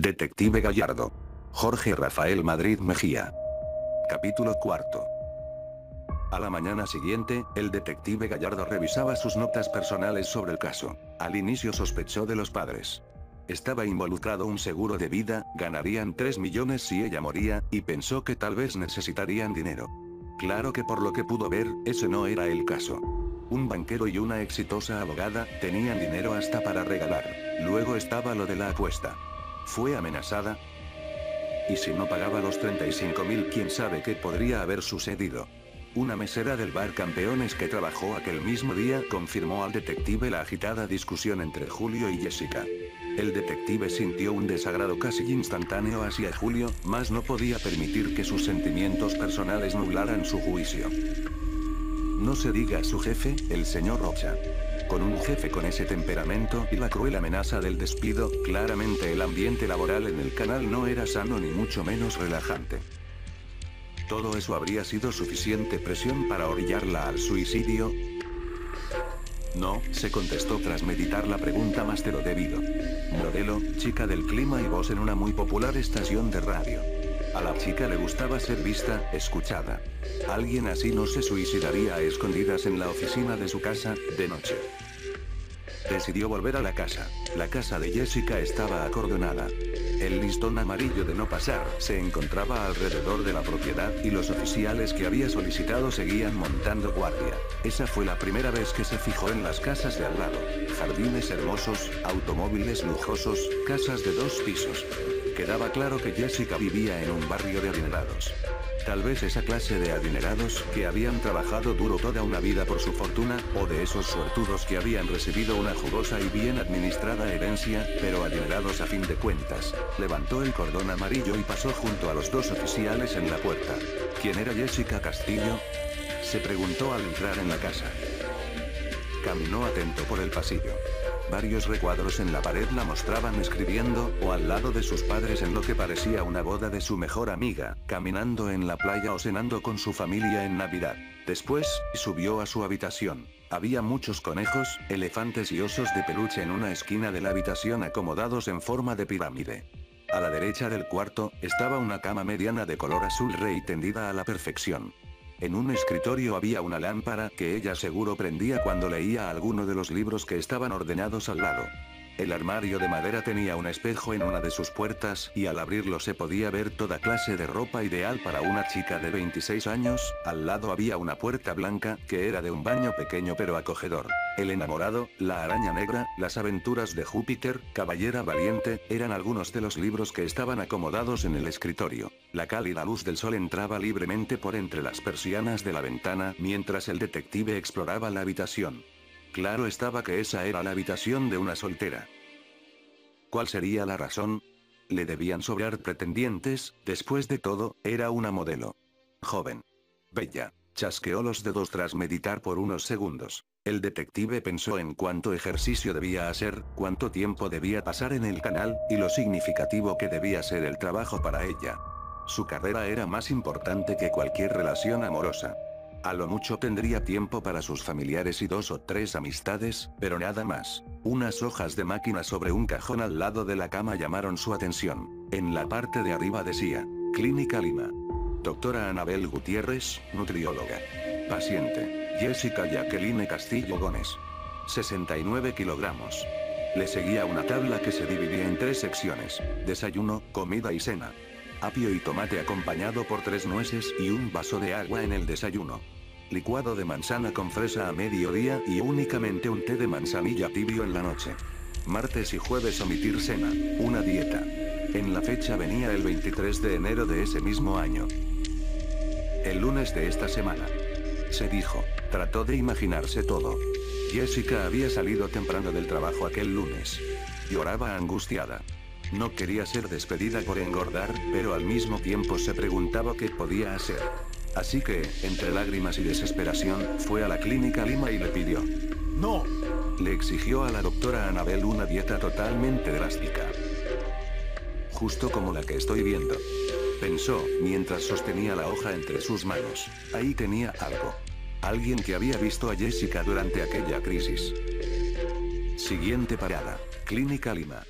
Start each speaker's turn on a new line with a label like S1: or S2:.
S1: Detective Gallardo. Jorge Rafael Madrid Mejía. Capítulo cuarto. A la mañana siguiente, el detective Gallardo revisaba sus notas personales sobre el caso. Al inicio sospechó de los padres. Estaba involucrado un seguro de vida, ganarían 3 millones si ella moría, y pensó que tal vez necesitarían dinero. Claro que por lo que pudo ver, ese no era el caso. Un banquero y una exitosa abogada, tenían dinero hasta para regalar. Luego estaba lo de la apuesta. ¿Fue amenazada? Y si no pagaba los 35 mil, quién sabe qué podría haber sucedido. Una mesera del bar Campeones que trabajó aquel mismo día confirmó al detective la agitada discusión entre Julio y Jessica. El detective sintió un desagrado casi instantáneo hacia Julio, mas no podía permitir que sus sentimientos personales nublaran su juicio. No se diga a su jefe, el señor Rocha. Con un jefe con ese temperamento y la cruel amenaza del despido, claramente el ambiente laboral en el canal no era sano ni mucho menos relajante. ¿Todo eso habría sido suficiente presión para orillarla al suicidio? No, se contestó tras meditar la pregunta más de lo debido. Modelo, chica del clima y voz en una muy popular estación de radio. A la chica le gustaba ser vista, escuchada. Alguien así no se suicidaría a escondidas en la oficina de su casa, de noche. Decidió volver a la casa. La casa de Jessica estaba acordonada. El listón amarillo de no pasar se encontraba alrededor de la propiedad y los oficiales que había solicitado seguían montando guardia. Esa fue la primera vez que se fijó en las casas de al lado. Jardines hermosos, automóviles lujosos, casas de dos pisos. Quedaba claro que Jessica vivía en un barrio de adinerados. Tal vez esa clase de adinerados que habían trabajado duro toda una vida por su fortuna, o de esos suertudos que habían recibido una jugosa y bien administrada herencia, pero adinerados a fin de cuentas. Levantó el cordón amarillo y pasó junto a los dos oficiales en la puerta. ¿Quién era Jessica Castillo? Se preguntó al entrar en la casa. Caminó atento por el pasillo. Varios recuadros en la pared la mostraban escribiendo, o al lado de sus padres en lo que parecía una boda de su mejor amiga, caminando en la playa o cenando con su familia en Navidad. Después, subió a su habitación. Había muchos conejos, elefantes y osos de peluche en una esquina de la habitación acomodados en forma de pirámide. A la derecha del cuarto, estaba una cama mediana de color azul rey tendida a la perfección. En un escritorio había una lámpara que ella seguro prendía cuando leía alguno de los libros que estaban ordenados al lado. El armario de madera tenía un espejo en una de sus puertas y al abrirlo se podía ver toda clase de ropa ideal para una chica de 26 años, al lado había una puerta blanca, que era de un baño pequeño pero acogedor. El enamorado, la araña negra, las aventuras de Júpiter, Caballera Valiente, eran algunos de los libros que estaban acomodados en el escritorio. La cálida luz del sol entraba libremente por entre las persianas de la ventana mientras el detective exploraba la habitación. Claro estaba que esa era la habitación de una soltera. ¿Cuál sería la razón? Le debían sobrar pretendientes, después de todo, era una modelo. Joven. Bella. Chasqueó los dedos tras meditar por unos segundos. El detective pensó en cuánto ejercicio debía hacer, cuánto tiempo debía pasar en el canal, y lo significativo que debía ser el trabajo para ella. Su carrera era más importante que cualquier relación amorosa. A lo mucho tendría tiempo para sus familiares y dos o tres amistades, pero nada más. Unas hojas de máquina sobre un cajón al lado de la cama llamaron su atención. En la parte de arriba decía, Clínica Lima. Doctora Anabel Gutiérrez, nutrióloga. Paciente, Jessica Jacqueline Castillo Gómez. 69 kilogramos. Le seguía una tabla que se dividía en tres secciones, desayuno, comida y cena. Apio y tomate acompañado por tres nueces y un vaso de agua en el desayuno. Licuado de manzana con fresa a mediodía y únicamente un té de manzanilla tibio en la noche. Martes y jueves omitir cena, una dieta. En la fecha venía el 23 de enero de ese mismo año. El lunes de esta semana. Se dijo, trató de imaginarse todo. Jessica había salido temprano del trabajo aquel lunes. Lloraba angustiada. No quería ser despedida por engordar, pero al mismo tiempo se preguntaba qué podía hacer. Así que, entre lágrimas y desesperación, fue a la clínica Lima y le pidió. ¡No! Le exigió a la doctora Anabel una dieta totalmente drástica. Justo como la que estoy viendo. Pensó, mientras sostenía la hoja entre sus manos. Ahí tenía algo. Alguien que había visto a Jessica durante aquella crisis. Siguiente parada. Clínica Lima.